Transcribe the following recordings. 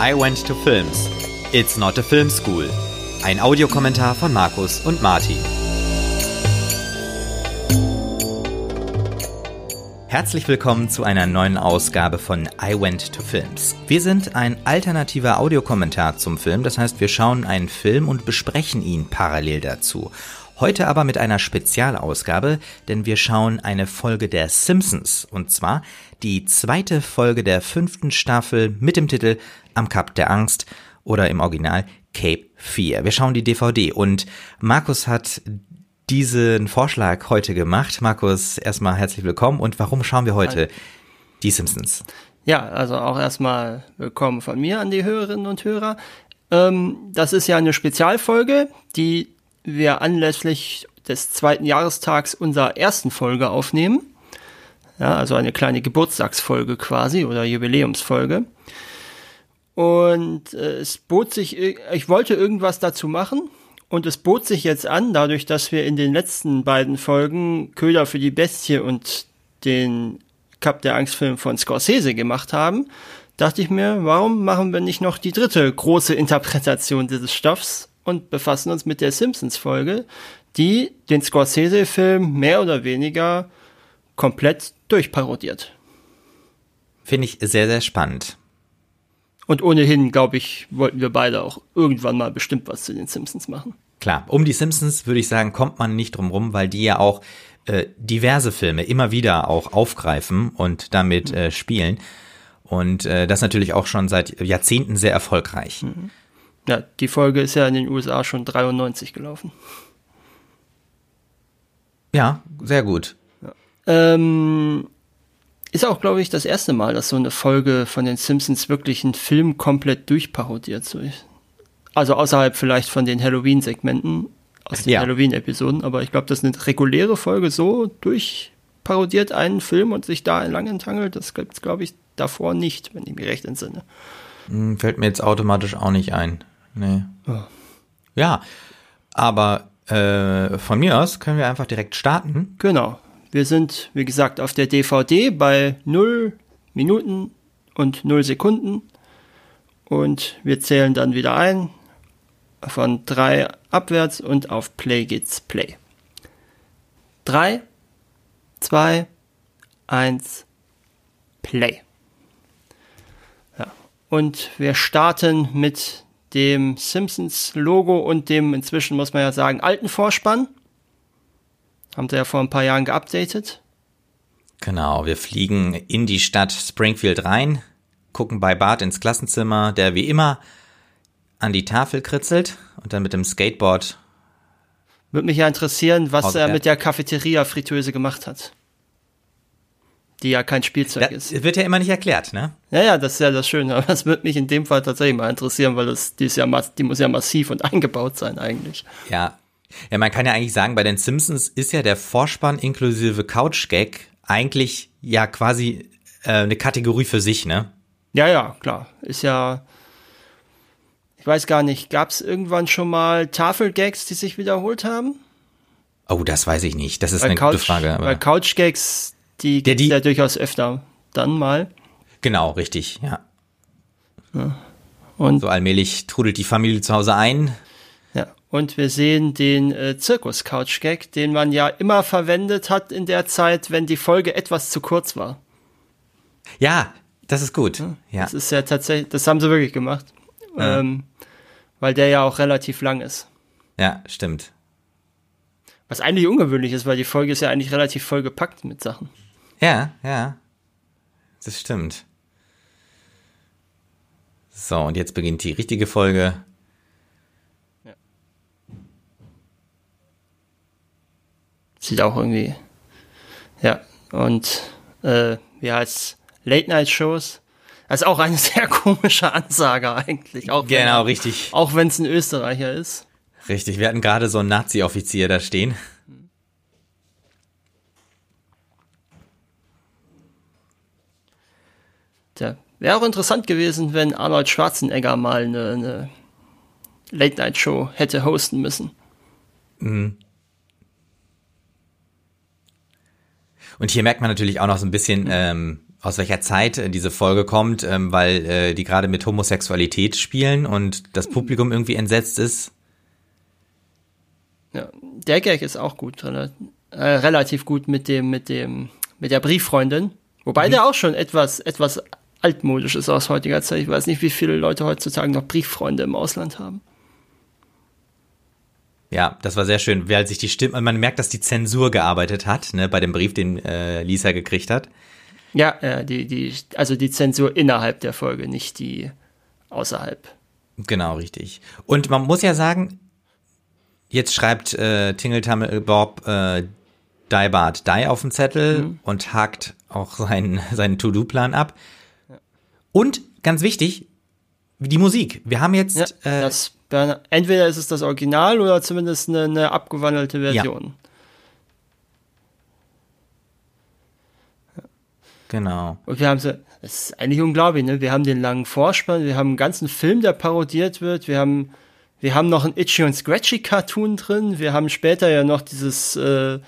I Went to Films. It's not a film school. Ein Audiokommentar von Markus und Martin. Herzlich willkommen zu einer neuen Ausgabe von I Went to Films. Wir sind ein alternativer Audiokommentar zum Film, das heißt, wir schauen einen Film und besprechen ihn parallel dazu. Heute aber mit einer Spezialausgabe, denn wir schauen eine Folge der Simpsons und zwar die zweite Folge der fünften Staffel mit dem Titel Am Kap der Angst oder im Original Cape 4. Wir schauen die DVD und Markus hat diesen Vorschlag heute gemacht. Markus, erstmal herzlich willkommen und warum schauen wir heute die Simpsons? Ja, also auch erstmal willkommen von mir an die Hörerinnen und Hörer. Ähm, das ist ja eine Spezialfolge, die wir anlässlich des zweiten Jahrestags unserer ersten Folge aufnehmen. Ja, also eine kleine Geburtstagsfolge quasi oder Jubiläumsfolge. Und äh, es bot sich, ich wollte irgendwas dazu machen und es bot sich jetzt an, dadurch, dass wir in den letzten beiden Folgen Köder für die Bestie und den Cup der Angstfilm von Scorsese gemacht haben, dachte ich mir, warum machen wir nicht noch die dritte große Interpretation dieses Stoffs und befassen uns mit der Simpsons-Folge, die den Scorsese-Film mehr oder weniger komplett durchparodiert. Finde ich sehr, sehr spannend. Und ohnehin, glaube ich, wollten wir beide auch irgendwann mal bestimmt was zu den Simpsons machen. Klar, um die Simpsons würde ich sagen, kommt man nicht drum rum, weil die ja auch äh, diverse Filme immer wieder auch aufgreifen und damit äh, spielen. Und äh, das natürlich auch schon seit Jahrzehnten sehr erfolgreich. Mhm. Ja, die Folge ist ja in den USA schon 93 gelaufen. Ja, sehr gut. Ja. Ähm, ist auch, glaube ich, das erste Mal, dass so eine Folge von den Simpsons wirklich einen Film komplett durchparodiert. So. Also außerhalb vielleicht von den Halloween-Segmenten aus den ja. Halloween-Episoden, aber ich glaube, dass eine reguläre Folge so durchparodiert einen Film und sich da lang enttangelt, das gibt es, glaube ich, davor nicht, wenn ich mich recht entsinne. Hm, fällt mir jetzt automatisch auch nicht ein. Nee. Oh. Ja, aber äh, von mir aus können wir einfach direkt starten. Genau. Wir sind, wie gesagt, auf der DVD bei 0 Minuten und 0 Sekunden. Und wir zählen dann wieder ein. Von 3 abwärts und auf Play geht's Play. 3, 2, 1, Play. Ja. Und wir starten mit dem Simpsons-Logo und dem inzwischen, muss man ja sagen, alten Vorspann. Haben sie ja vor ein paar Jahren geupdatet. Genau, wir fliegen in die Stadt Springfield rein, gucken bei Bart ins Klassenzimmer, der wie immer an die Tafel kritzelt und dann mit dem Skateboard. Würde mich ja interessieren, was er mit der Cafeteria-Fritteuse gemacht hat die ja kein Spielzeug ja, ist. Wird ja immer nicht erklärt, ne? Ja, ja, das ist ja das Schöne. Aber das würde mich in dem Fall tatsächlich mal interessieren, weil das, die, ist ja, die muss ja massiv und eingebaut sein eigentlich. Ja. Ja, man kann ja eigentlich sagen, bei den Simpsons ist ja der Vorspann inklusive Couch-Gag eigentlich ja quasi äh, eine Kategorie für sich, ne? Ja, ja, klar. Ist ja, ich weiß gar nicht, gab es irgendwann schon mal Tafelgags, die sich wiederholt haben? Oh, das weiß ich nicht. Das ist bei eine Couch, gute Frage. Aber. Bei Couchgags die gibt ja durchaus öfter dann mal. Genau, richtig, ja. ja. Und so allmählich trudelt die Familie zu Hause ein. Und wir sehen den äh, Zirkus-Couch-Gag, den man ja immer verwendet hat in der Zeit, wenn die Folge etwas zu kurz war. Ja, das ist gut. Ja. Das ist ja tatsächlich, das haben sie wirklich gemacht. Ja. Ähm, weil der ja auch relativ lang ist. Ja, stimmt. Was eigentlich ungewöhnlich ist, weil die Folge ist ja eigentlich relativ voll gepackt mit Sachen. Ja, ja. Das stimmt. So, und jetzt beginnt die richtige Folge. Sieht auch irgendwie. Ja, und äh, wie heißt Late-Night-Shows? Das ist auch eine sehr komische Ansage eigentlich. Auch genau, wenn, richtig. Auch wenn es ein Österreicher ist. Richtig, wir hatten gerade so einen Nazi-Offizier da stehen. Tja, wäre auch interessant gewesen, wenn Arnold Schwarzenegger mal eine, eine Late-Night-Show hätte hosten müssen. Mhm. Und hier merkt man natürlich auch noch so ein bisschen, ähm, aus welcher Zeit äh, diese Folge kommt, ähm, weil äh, die gerade mit Homosexualität spielen und das Publikum irgendwie entsetzt ist. Ja, der Gag ist auch gut, äh, relativ gut mit dem, mit dem, mit der Brieffreundin. Wobei mhm. der auch schon etwas, etwas altmodisch ist aus heutiger Zeit. Ich weiß nicht, wie viele Leute heutzutage noch Brieffreunde im Ausland haben. Ja, das war sehr schön, weil sich die Stimme, man merkt, dass die Zensur gearbeitet hat, ne, bei dem Brief, den äh, Lisa gekriegt hat. Ja, äh, die, die, also die Zensur innerhalb der Folge, nicht die außerhalb. Genau, richtig. Und man muss ja sagen, jetzt schreibt äh, Tingle Bob äh, Die Bart Die auf den Zettel mhm. und hakt auch seinen, seinen To-Do-Plan ab. Und ganz wichtig, die Musik. Wir haben jetzt. Ja, äh, das, entweder ist es das Original oder zumindest eine, eine abgewandelte Version. Ja. Genau. Und wir haben so, das ist eigentlich unglaublich, ne? Wir haben den langen Vorspann, wir haben einen ganzen Film, der parodiert wird, wir haben, wir haben noch ein Itchy und Scratchy Cartoon drin, wir haben später ja noch dieses äh,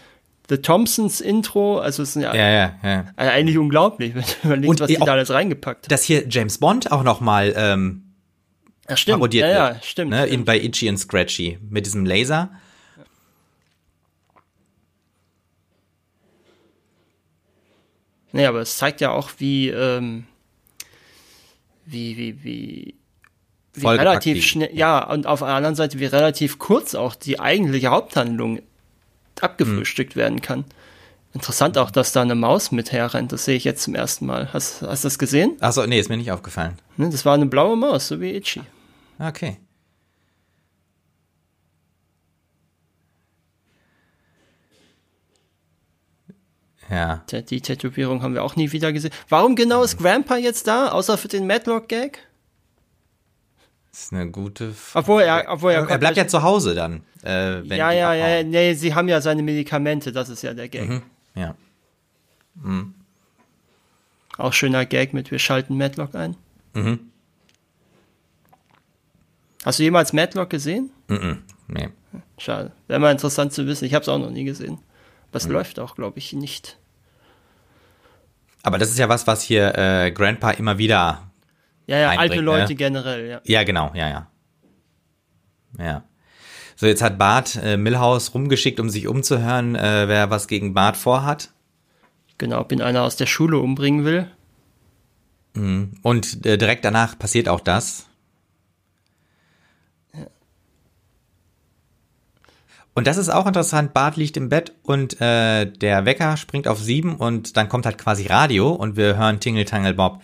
The Thompsons Intro, also es ist ja, ja, ja. Also eigentlich unglaublich, wenn du überlegst, und was die da alles reingepackt Dass hier James Bond auch noch mal ähm, ja, stimmt. parodiert ja, wird. Ja, stimmt, ne? stimmt. In, bei Itchy und Scratchy mit diesem Laser. Nee, aber es zeigt ja auch, wie, ähm, wie, wie, wie, wie relativ schnell, ja. ja, und auf der anderen Seite, wie relativ kurz auch die eigentliche Haupthandlung abgefrühstückt hm. werden kann. Interessant auch, dass da eine Maus mit herrennt. Das sehe ich jetzt zum ersten Mal. Hast, hast du das gesehen? Achso, nee, ist mir nicht aufgefallen. Ne, das war eine blaue Maus, so wie Itchy. Okay. Ja. Die Tätowierung haben wir auch nie wieder gesehen. Warum genau ist Grandpa jetzt da, außer für den Madlock-Gag? Das ist eine gute Frage. Obwohl er, obwohl er, er bleibt ja zu Hause dann. Äh, ja, ja, ja, nee, sie haben ja seine Medikamente, das ist ja der Gag. Mhm, ja. Mhm. Auch schöner Gag mit wir schalten Madlock ein. Mhm. Hast du jemals Madlock gesehen? Mhm, nee. Schade. Wäre mal interessant zu wissen. Ich habe es auch noch nie gesehen. Das mhm. läuft auch, glaube ich, nicht. Aber das ist ja was, was hier äh, Grandpa immer wieder. Ja, ja, alte Leute ne? generell, ja. Ja, genau, ja, ja. Ja. So, jetzt hat Bart äh, Millhaus rumgeschickt, um sich umzuhören, äh, wer was gegen Bart vorhat. Genau, ob ihn einer aus der Schule umbringen will. Mhm. Und äh, direkt danach passiert auch das. Und das ist auch interessant. Bart liegt im Bett und äh, der Wecker springt auf sieben und dann kommt halt quasi Radio und wir hören Tingle Tangle Bob.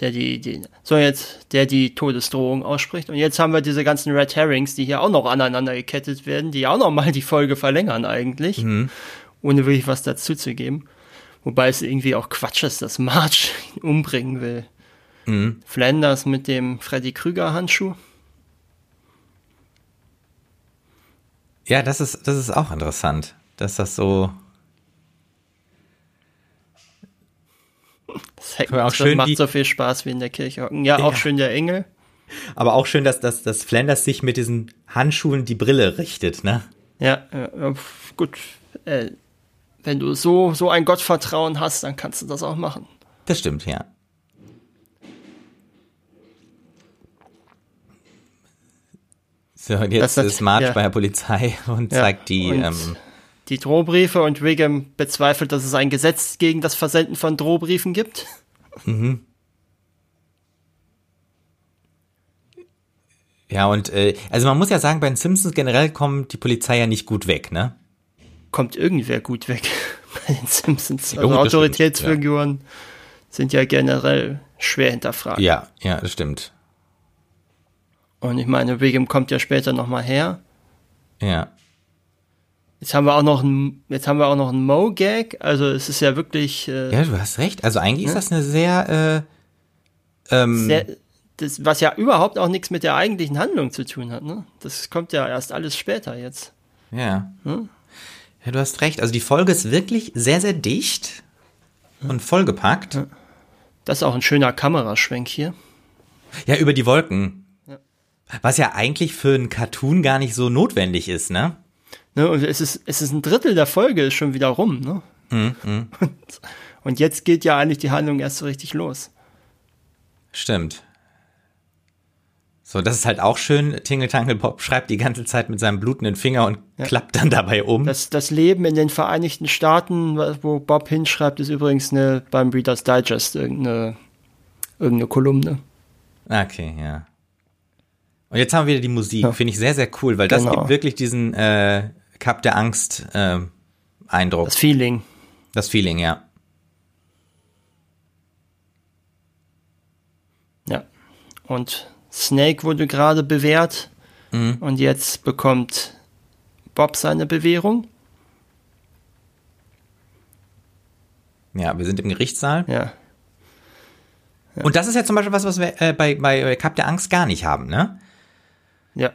Der die, die, so jetzt, der die Todesdrohung ausspricht. Und jetzt haben wir diese ganzen Red Herrings, die hier auch noch aneinander gekettet werden, die auch noch mal die Folge verlängern eigentlich, mhm. ohne wirklich was dazu zu geben. Wobei es irgendwie auch Quatsch ist, dass Marge ihn umbringen will. Mhm. Flanders mit dem Freddy Krüger Handschuh. Ja, das ist, das ist auch interessant, dass das so. Das, hängt, auch schön macht so viel Spaß wie in der Kirche hocken. Ja, auch ja. schön der Engel. Aber auch schön, dass, dass, dass Flanders sich mit diesen Handschuhen die Brille richtet, ne? Ja, ja gut. Äh, wenn du so, so ein Gottvertrauen hast, dann kannst du das auch machen. Das stimmt, ja. So, und jetzt das, ist Marge ja. bei der Polizei und zeigt die. Und ähm, die Drohbriefe und Wiggum bezweifelt, dass es ein Gesetz gegen das Versenden von Drohbriefen gibt. Mhm. Ja, und äh, also man muss ja sagen, bei den Simpsons generell kommt die Polizei ja nicht gut weg, ne? Kommt irgendwer gut weg bei den Simpsons. Also oh, Autoritätsfiguren ja. sind ja generell schwer hinterfragt. Ja, ja, das stimmt. Und ich meine, Wiggum kommt ja später nochmal her. Ja. Jetzt haben wir auch noch ein, jetzt haben wir auch noch einen Mo-Gag. Also es ist ja wirklich. Äh, ja, du hast recht. Also eigentlich ne? ist das eine sehr, äh, ähm, sehr das, was ja überhaupt auch nichts mit der eigentlichen Handlung zu tun hat. Ne? Das kommt ja erst alles später jetzt. Ja. Hm? Ja, du hast recht. Also die Folge ist wirklich sehr, sehr dicht und vollgepackt. Das ist auch ein schöner Kameraschwenk hier. Ja, über die Wolken. Was ja eigentlich für einen Cartoon gar nicht so notwendig ist, ne? Ne, und es ist, es ist ein Drittel der Folge ist schon wieder rum, ne? Mhm, und, und jetzt geht ja eigentlich die Handlung erst so richtig los. Stimmt. So, das ist halt auch schön. Tingle Tangle Bob schreibt die ganze Zeit mit seinem blutenden Finger und ja. klappt dann dabei um. Das, das Leben in den Vereinigten Staaten, wo Bob hinschreibt, ist übrigens eine, beim Reader's Digest irgendeine, irgendeine Kolumne. Okay, ja. Und jetzt haben wir wieder die Musik. Ja. Finde ich sehr, sehr cool, weil genau. das gibt wirklich diesen äh, Cup der Angst äh, Eindruck. Das Feeling. Das Feeling, ja. Ja. Und Snake wurde gerade bewährt mhm. und jetzt bekommt Bob seine Bewährung. Ja, wir sind im Gerichtssaal. Ja. ja. Und das ist ja zum Beispiel was, was wir äh, bei, bei Cup der Angst gar nicht haben, ne? Ja,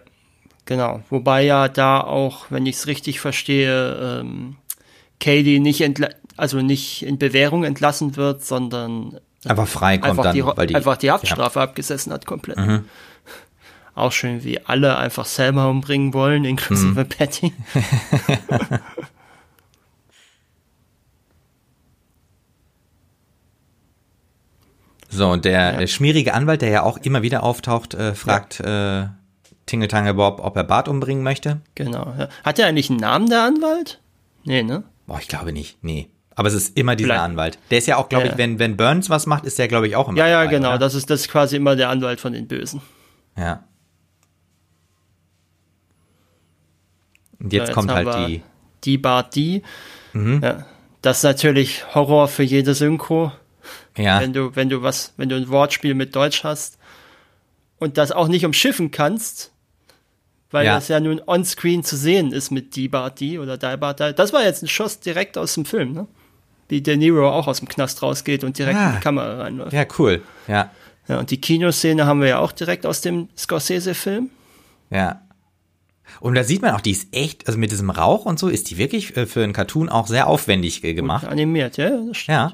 genau. Wobei ja da auch, wenn ich es richtig verstehe, ähm, Katie nicht, also nicht in Bewährung entlassen wird, sondern Einfach frei kommt einfach dann, die, weil die einfach die Haftstrafe ja. abgesessen hat komplett. Mhm. Auch schön, wie alle einfach selber umbringen wollen, inklusive mhm. Patty. so, und der ja. schmierige Anwalt, der ja auch immer wieder auftaucht, äh, fragt ja. äh, Tingle Tangle Bob, ob er Bart umbringen möchte. Genau. Ja. Hat er eigentlich einen Namen, der Anwalt? Nee, ne? Boah, ich glaube nicht. Nee. Aber es ist immer dieser Vielleicht. Anwalt. Der ist ja auch, glaube ja. ich, wenn, wenn Burns was macht, ist der, glaube ich, auch immer. Ja, ja, dabei, genau. Oder? Das ist, das ist quasi immer der Anwalt von den Bösen. Ja. Und jetzt, ja, jetzt kommt halt die. Die Bart die. Mhm. Ja. Das ist natürlich Horror für jede Synchro. Ja. Wenn du, wenn du was, wenn du ein Wortspiel mit Deutsch hast und das auch nicht umschiffen kannst, weil ja. das ja nun on-screen zu sehen ist mit die Bart die oder die Bart die. Das war jetzt ein Schuss direkt aus dem Film, ne? wie De Niro auch aus dem Knast rausgeht und direkt ah, in die Kamera reinläuft. Ja, cool. Ja. Ja, und die Kinoszene haben wir ja auch direkt aus dem Scorsese-Film. Ja. Und da sieht man auch, die ist echt, also mit diesem Rauch und so, ist die wirklich äh, für einen Cartoon auch sehr aufwendig gemacht. Und animiert, ja, das stimmt. Ja.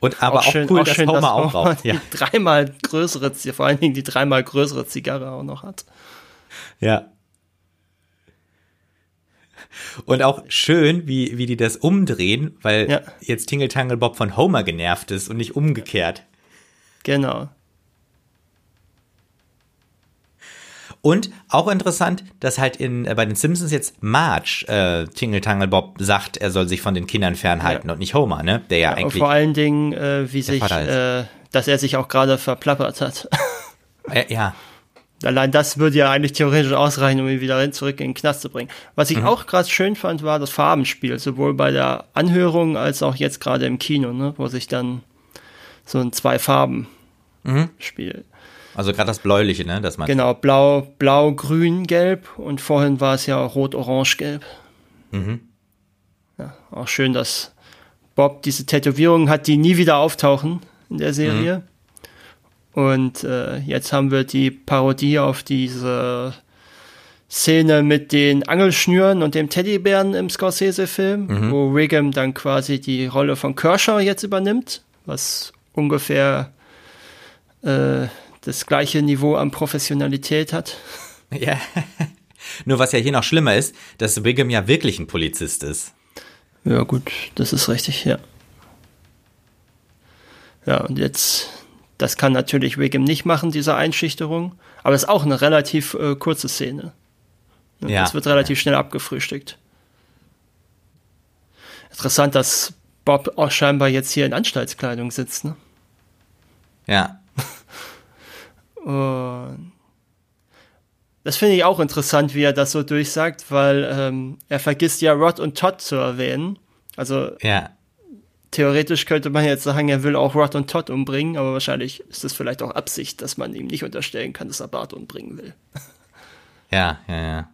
Und aber auch, auch schön, cool, auch dass schön, Homer dass auch raucht. Ja. Die dreimal größere, vor allen Dingen die dreimal größere Zigarre auch noch hat. Ja. Und auch schön, wie, wie die das umdrehen, weil ja. jetzt Tingle Tangle Bob von Homer genervt ist und nicht umgekehrt. Genau. Und auch interessant, dass halt in, äh, bei den Simpsons jetzt Marge äh, Tingle Tangle Bob sagt, er soll sich von den Kindern fernhalten ja. und nicht Homer, ne? Der ja, ja eigentlich. Vor allen Dingen, äh, wie sich, äh, dass er sich auch gerade verplappert hat. ja, ja, Allein das würde ja eigentlich theoretisch ausreichen, um ihn wieder zurück in den Knast zu bringen. Was ich mhm. auch gerade schön fand, war das Farbenspiel, sowohl bei der Anhörung als auch jetzt gerade im Kino, ne, wo sich dann so ein zwei Farben mhm. Spiel. Also gerade das bläuliche, ne, das man Genau, blau, blau, grün, gelb und vorhin war es ja rot, orange, gelb. Mhm. Ja, auch schön, dass Bob diese Tätowierungen hat, die nie wieder auftauchen in der Serie. Und äh, jetzt haben wir die Parodie auf diese Szene mit den Angelschnüren und dem Teddybären im Scorsese-Film, mhm. wo Wiggum dann quasi die Rolle von Kershaw jetzt übernimmt, was ungefähr äh, das gleiche Niveau an Professionalität hat. Ja. Nur was ja hier noch schlimmer ist, dass Wiggum ja wirklich ein Polizist ist. Ja, gut, das ist richtig, ja. Ja, und jetzt das kann natürlich Wiggum nicht machen, diese Einschüchterung, aber es ist auch eine relativ äh, kurze Szene. Ja. Das wird relativ schnell abgefrühstückt. Interessant, dass Bob auch scheinbar jetzt hier in Anstaltskleidung sitzt, ne? Ja. Und das finde ich auch interessant, wie er das so durchsagt, weil ähm, er vergisst ja Rod und Todd zu erwähnen. Also ja theoretisch könnte man jetzt sagen, er will auch Rod und Todd umbringen, aber wahrscheinlich ist es vielleicht auch Absicht, dass man ihm nicht unterstellen kann, dass er Bart umbringen will. Ja, ja, ja.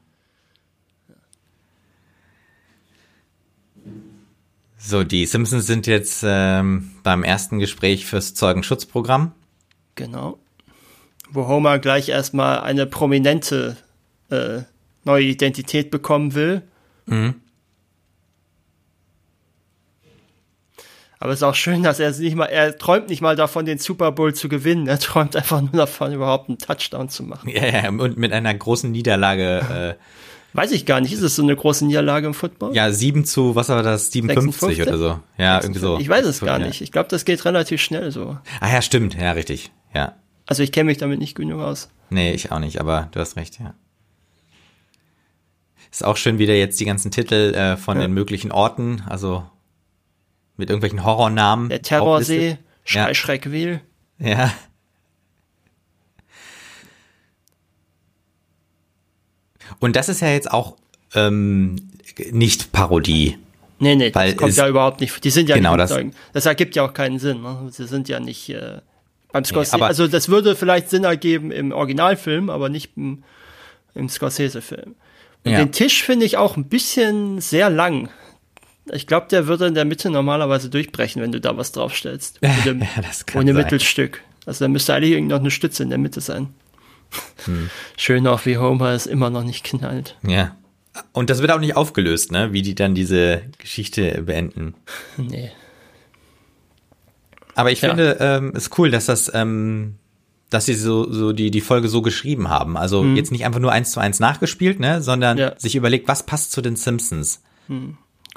So, die Simpsons sind jetzt ähm, beim ersten Gespräch fürs Zeugenschutzprogramm. Genau. Wo Homer gleich erstmal eine prominente äh, neue Identität bekommen will. Mhm. Aber es ist auch schön, dass er nicht mal, er träumt nicht mal davon, den Super Bowl zu gewinnen. Er träumt einfach nur davon, überhaupt einen Touchdown zu machen. Ja, ja und mit einer großen Niederlage. Äh, Weiß ich gar nicht. Ist es so eine große Niederlage im Football? Ja, 7 zu, was war das, 57 56? oder so. Ja, irgendwie so. Ich weiß es gar nicht. Ich glaube, das geht relativ schnell so. Ah ja, stimmt, ja, richtig. Ja. Also ich kenne mich damit nicht genug aus. Nee, ich auch nicht, aber du hast recht, ja. Ist auch schön wieder jetzt die ganzen Titel äh, von Ja. den möglichen Orten, also mit irgendwelchen Horrornamen. Der Terrorsee, Schreckwil. Ja. Und das ist ja jetzt auch ähm, nicht Parodie. Nee, nee, Weil das kommt ja überhaupt nicht. Die sind ja Genau, nicht das- Zeugen. Das ergibt ja auch keinen Sinn. Ne? Sie sind ja nicht äh, beim Scorsese. aber- also das würde vielleicht Sinn ergeben im Originalfilm, aber nicht im, im Scorsese-Film. Und Ja. den Tisch finde ich auch ein bisschen sehr lang. Ich glaube, der würde in der Mitte normalerweise durchbrechen, wenn du da was draufstellst. Ohne, Ja, das kann ohne sein. Mittelstück. Also da müsste eigentlich irgend noch eine Stütze in der Mitte sein. Hm. Schön auch, wie Homer es immer noch nicht knallt. Ja. Und das wird auch nicht aufgelöst, ne? Wie die dann diese Geschichte beenden. Nee. Aber ich Ja. finde, ähm, ist cool, dass das, ähm, dass sie so, so die, die Folge so geschrieben haben. Also jetzt nicht einfach nur eins zu eins nachgespielt, ne? Sondern. Ja. sich überlegt, was passt zu den Simpsons.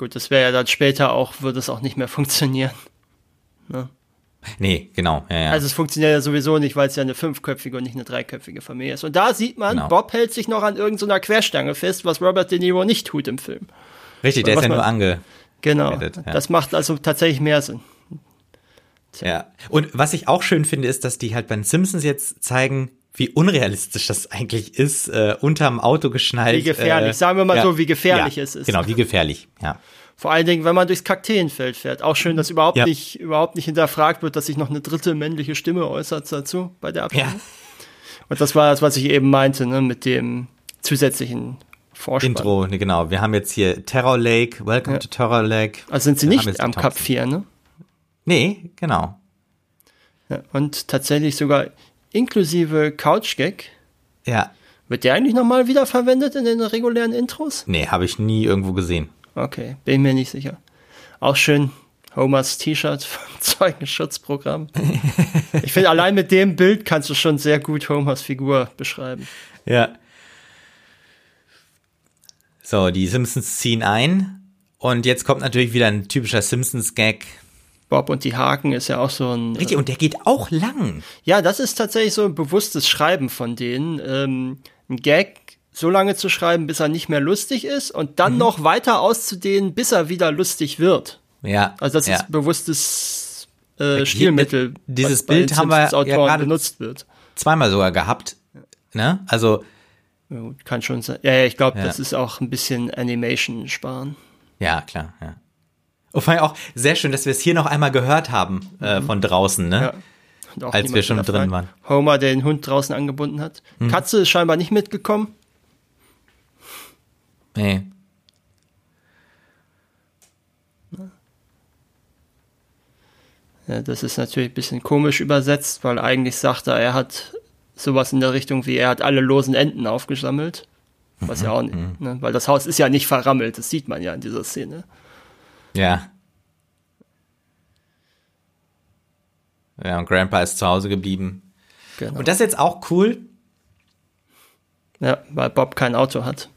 Gut, das wäre ja dann später auch, würde es auch nicht mehr funktionieren. Nee, genau. Ja, ja. Also es funktioniert ja sowieso nicht, weil es ja eine fünfköpfige und nicht eine dreiköpfige Familie ist. Und da sieht man, Genau. Bob hält sich noch an irgendeiner Querstange fest, was Robert De Niro nicht tut im Film. Richtig, der ist ja nur ange. Genau. Ja. Das macht also tatsächlich mehr Sinn. Ja. Und was ich auch schön finde, ist, dass die halt bei den Simpsons jetzt zeigen, wie unrealistisch das eigentlich ist, äh, unterm Auto geschnallt. Wie gefährlich. Sagen wir mal so, wie gefährlich es ist. Genau, wie gefährlich, ja. Vor allen Dingen, wenn man durchs Kakteenfeld fährt. Auch schön, dass überhaupt Ja. nicht, überhaupt nicht hinterfragt wird, dass sich noch eine dritte männliche Stimme äußert dazu bei der Abstimmung. Ja. Und das war das, was ich eben meinte, ne, mit dem zusätzlichen Vorspann. Intro, ne, genau. Wir haben jetzt hier Terror Lake, Welcome to Terror Lake. Also sind sie Wir nicht am Cup Thompson. 4, ne? Nee, genau. Ja, und tatsächlich sogar inklusive Couch-Gag. Ja. Wird der eigentlich nochmal wiederverwendet in den regulären Intros? Nee, habe ich nie irgendwo gesehen. Okay, bin mir nicht sicher. Auch schön Homers T-Shirt vom Zeugenschutzprogramm. ich finde, allein mit dem Bild kannst du schon sehr gut Homers Figur beschreiben. Ja. So, die Simpsons ziehen ein. Und jetzt kommt natürlich wieder ein typischer Simpsons-Gag. Bob und die Haken ist ja auch so ein. Richtig, und der geht auch lang. Ja, das ist tatsächlich so ein bewusstes Schreiben von denen. Ähm, ein Gag so lange zu schreiben, bis er nicht mehr lustig ist und Mhm. dann noch weiter auszudehnen, bis er wieder lustig wird. Ja. Also das ja. ist bewusstes äh, Stilmittel, dieses Bild haben wir ja gerade- benutzt wird. zweimal sogar gehabt. Ne? Also, Ja, gut, kann schon sein. Ja, ja ich glaube, Ja. das ist auch ein bisschen Animation sparen. ja, klar, ja. Und vor allem auch sehr schön, dass wir es hier noch einmal gehört haben äh, von draußen, ne? Mhm. Ja. Und auch Als wir schon drin waren. Mhm. Homer, der den Hund draußen angebunden hat. Katze ist scheinbar nicht mitgekommen. Nee. Ja, das ist natürlich ein bisschen komisch übersetzt, weil eigentlich sagt er, er hat sowas in der Richtung wie, er hat alle losen Enden aufgesammelt. Was ja auch nicht, ne? weil das Haus ist ja nicht verrammelt, das sieht man ja in dieser Szene. Ja. Ja, und Grandpa ist zu Hause geblieben. Genau. Und das ist jetzt auch cool. ja, weil Bob kein Auto hat.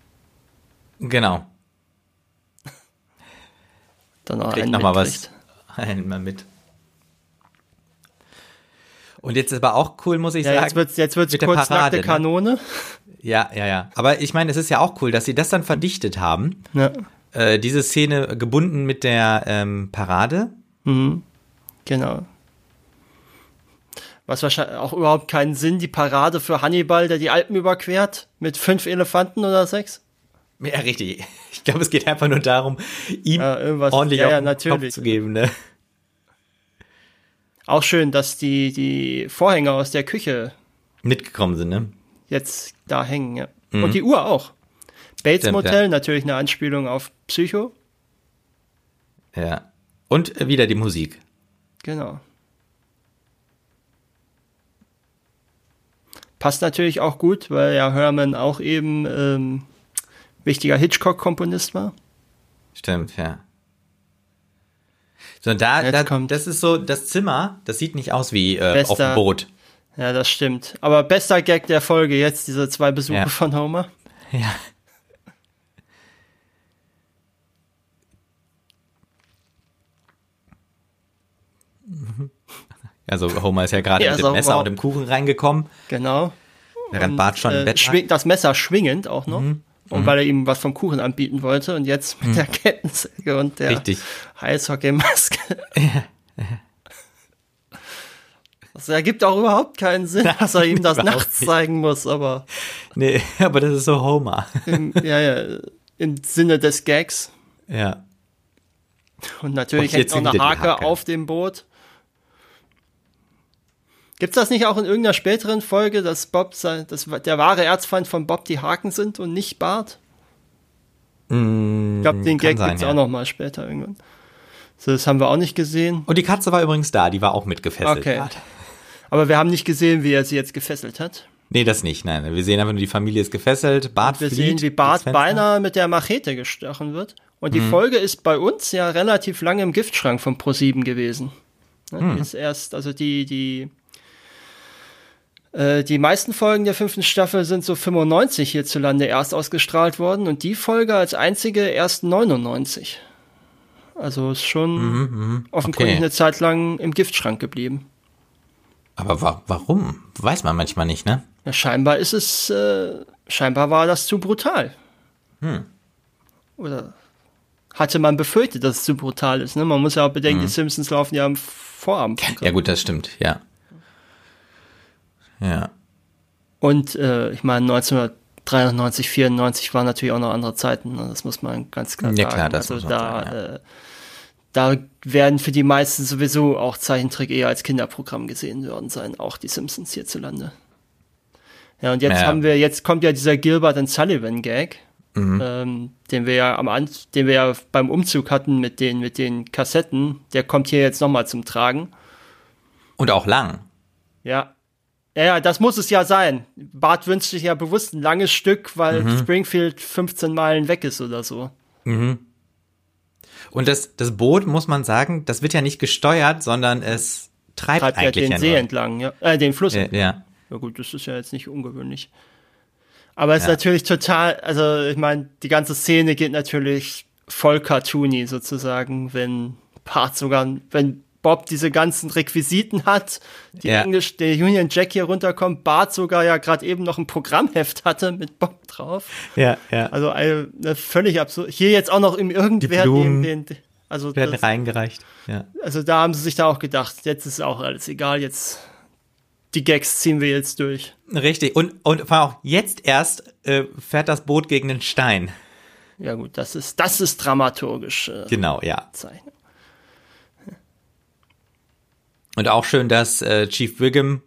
Genau. Dann auch Kriegt einen noch mal was. mitkriegt. Einen mal mit. Und jetzt ist aber auch cool, muss ich Ja, sagen. jetzt wird's, jetzt wird's mit der kurz Parade, nackte ne? Kanone. Ja, ja, ja. Aber ich meine, es ist ja auch cool, dass sie das dann verdichtet haben. Ja, Äh, diese Szene gebunden mit der ähm, Parade. genau. Was wahrscheinlich auch überhaupt keinen Sinn, die Parade für Hannibal, der die Alpen überquert, mit fünf Elefanten oder sechs? Ja, richtig. Ich glaube, es geht einfach nur darum, ihm Ja, ordentlich ja, auf ja, den Kopf zu geben. Ne? Auch schön, dass die, die Vorhänge aus der Küche Mitgekommen sind, ne? jetzt da hängen, ja. Und die Uhr auch. Bates Stimmt, Motel, ja. natürlich eine Anspielung auf Psycho. Ja. Und wieder die Musik. Genau. Passt natürlich auch gut, weil ja Herman auch eben ähm, wichtiger Hitchcock-Komponist war. Stimmt, ja. So, da, Jetzt da kommt- das ist so, das Zimmer, das sieht nicht aus wie äh, Bester- auf dem Boot. Ja, das stimmt. Aber bester Gag der Folge jetzt, diese zwei Besuche Ja. von Homer. Ja. Also Homer ist ja gerade Ja, mit dem Messer und dem Kuchen reingekommen, Genau. während Bart schon im Äh, Bett lag. schwing, das Messer schwingend auch noch. Mhm. Und weil er ihm was vom Kuchen anbieten wollte und jetzt mit der Kettensäge und der Richtig. Eishockeymaske. Das ergibt auch überhaupt keinen Sinn, dass er ihm das nachts nicht. zeigen muss, aber Nee, aber das ist so Homer. im, ja, ja, im Sinne des Gags. Ja. Und natürlich Und hängt jetzt noch eine Hake, Hake. auf dem Boot. Gibt's das nicht auch in irgendeiner späteren Folge, dass Bob sein, dass der wahre Erzfeind von Bob die Haken sind und nicht Bart? Ich glaube, den Gag sein, gibt's ja. auch noch mal später irgendwann. So, das haben wir auch nicht gesehen. Und die Katze war übrigens da, die war auch mitgefesselt. Okay. Bart. Aber wir haben nicht gesehen, wie er sie jetzt gefesselt hat. Nee, das nicht. Nein, wir sehen einfach nur, die Familie ist gefesselt. Bart Wir flieht sehen, wie Bart beinahe mit der Machete gestochen wird. Und die Folge ist bei uns ja relativ lange im Giftschrank von Pro7 gewesen. Ne, die Ist erst, also die, die, äh, die meisten Folgen der fünften Staffel sind so 95 hierzulande erst ausgestrahlt worden und die Folge als einzige erst 99. Also ist schon offenkundig Mhm, okay. eine Zeit lang im Giftschrank geblieben. Aber wa warum? Weiß man manchmal nicht, ne? Ja, scheinbar ist es, äh, scheinbar war das zu brutal. Hm. Oder hatte man befürchtet, dass es zu brutal ist. Ne? Man muss ja auch bedenken, Hm. die Simpsons laufen ja am Vorabend. Ja gut, das stimmt, ja. Ja. Und äh, ich meine, 1993, 94 waren natürlich auch noch andere Zeiten. Ne? Das muss man ganz klar Ja, sagen. klar, das also da, sagen, äh, da werden für die meisten sowieso auch Zeichentrick eher als Kinderprogramm gesehen worden sein, auch die Simpsons hierzulande. Ja, und jetzt Ja. haben wir, jetzt kommt ja dieser Gilbert and Sullivan Gag, Mhm. ähm, den wir ja am An den wir ja beim Umzug hatten mit den, mit den Kassetten, der kommt hier jetzt nochmal zum Tragen. Und auch lang. Ja. Ja, ja, das muss es ja sein. Bart wünscht sich ja bewusst ein langes Stück, weil Mhm. Springfield 15 Meilen weg ist oder so. Und das, das Boot, muss man sagen, das wird ja nicht gesteuert, sondern es treibt, Treibt ja eigentlich den ja See nur. entlang, ja. Äh, den Fluss. Ja, ja. Ja gut, das ist ja jetzt nicht ungewöhnlich. Aber es ist Ja. natürlich total, also ich meine, die ganze Szene geht natürlich voll cartoony sozusagen, wenn Bart sogar, wenn Bob diese ganzen Requisiten hat, die Ja. Englisch, der Union Jack hier runterkommt, Bart sogar ja gerade eben noch ein Programmheft hatte mit Bob drauf. ja, ja. Also eine, eine völlig absurd. Hier jetzt auch noch im irgendwer Blumen den, den, also werden das, reingereicht. Ja. also da haben sie sich da auch gedacht, jetzt ist auch alles egal, jetzt die Gags ziehen wir jetzt durch. Richtig. Und, und vor allem auch jetzt erst äh, fährt das Boot gegen den Stein. Ja gut, das ist das ist dramaturgisch äh, Genau, ja. Zeichen. Und auch schön, dass äh, Chief Wiggum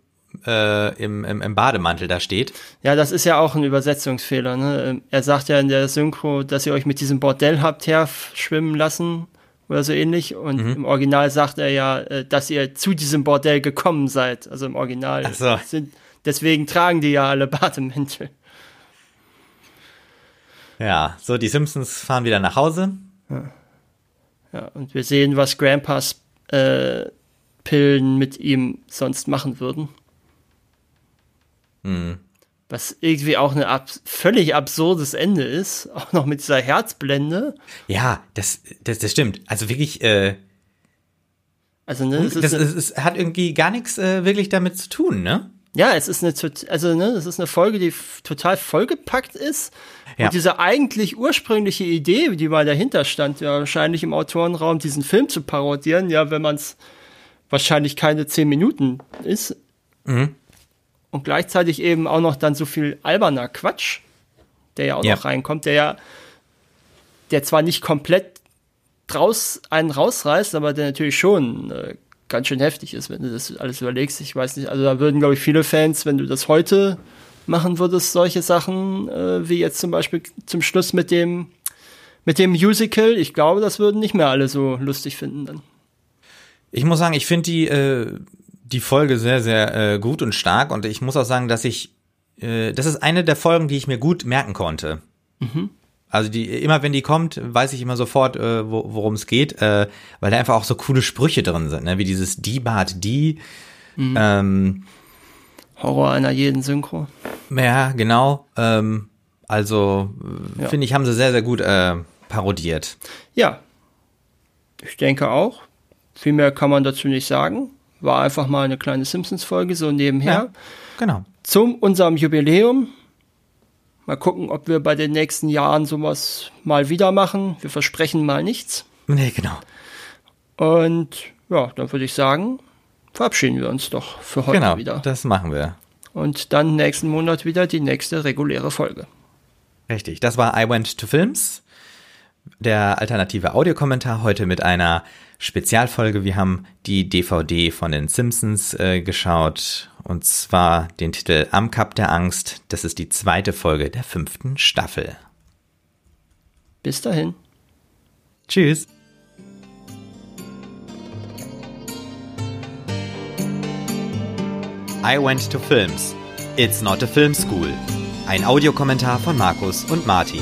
äh, im, im, im Bademantel da steht. Ja, das ist ja auch ein Übersetzungsfehler. Ne? Ähm, Er sagt ja in der Synchro, dass ihr euch mit diesem Bordell habt herschwimmen lassen oder so ähnlich. Und Mhm. im Original sagt er ja, äh, dass ihr zu diesem Bordell gekommen seid. Also im Original so. sind deswegen tragen die ja alle Bademäntel. Ja, so, die Simpsons fahren wieder nach Hause. Ja, und wir sehen, was Grandpas äh, Pillen mit ihm sonst machen würden. Hm. Was irgendwie auch ein ab völlig absurdes Ende ist, auch noch mit dieser Herzblende. Ja, das, das, das stimmt. Also wirklich, äh, Also, ne, es das, eine, es, hat irgendwie gar nichts äh, wirklich damit zu tun, ne? ja, es ist eine, also, ne, es ist eine Folge, die total vollgepackt ist. Ja. Und diese eigentlich ursprüngliche Idee, die mal dahinter stand, ja, wahrscheinlich im Autorenraum diesen Film zu parodieren, ja, wenn man es wahrscheinlich keine zehn Minuten ist. Mhm. Und gleichzeitig eben auch noch dann so viel alberner Quatsch, der ja auch Ja. noch reinkommt, der ja, der zwar nicht komplett draus einen rausreißt, aber der natürlich schon äh, ganz schön heftig ist, wenn du das alles überlegst. Ich weiß nicht, also da würden, glaube ich, viele Fans, wenn du das heute machen würdest, solche Sachen, äh, wie jetzt zum Beispiel zum Schluss mit dem mit dem Musical, ich glaube, das würden nicht mehr alle so lustig finden dann. Ich muss sagen, ich finde die, äh, die Folge sehr, sehr äh, gut und stark und ich muss auch sagen, dass ich, äh, das ist eine der Folgen, die ich mir gut merken konnte. Also die, immer wenn die kommt, weiß ich immer sofort, äh, wo, worum es geht, äh, weil da einfach auch so coole Sprüche drin sind, ne? wie dieses die Bart die. Ähm, Horror einer jeden Synchro. ja, genau. Ähm, also äh, Ja. finde ich, haben sie sehr, sehr gut äh, parodiert. Ja, ich denke auch. Viel mehr kann man dazu nicht sagen. war einfach mal eine kleine Simpsons-Folge so nebenher. Ja, genau. Zum unserem Jubiläum. Mal gucken, ob wir bei den nächsten Jahren sowas mal wieder machen. Wir versprechen mal nichts. Nee, genau. Und ja, dann würde ich sagen, verabschieden wir uns doch für heute genau, wieder. Das machen wir. Und dann nächsten Monat wieder die nächste reguläre Folge. Richtig. Das war I Went to Films. Der alternative Audiokommentar heute mit einer Spezialfolge. Wir haben die DVD von den Simpsons äh, geschaut und zwar den Titel Am Kap der Angst. Das ist die zweite Folge der fünften Staffel. Bis dahin. Tschüss. I Went to Films. It's not a film school. Ein Audiokommentar von Markus und Martin.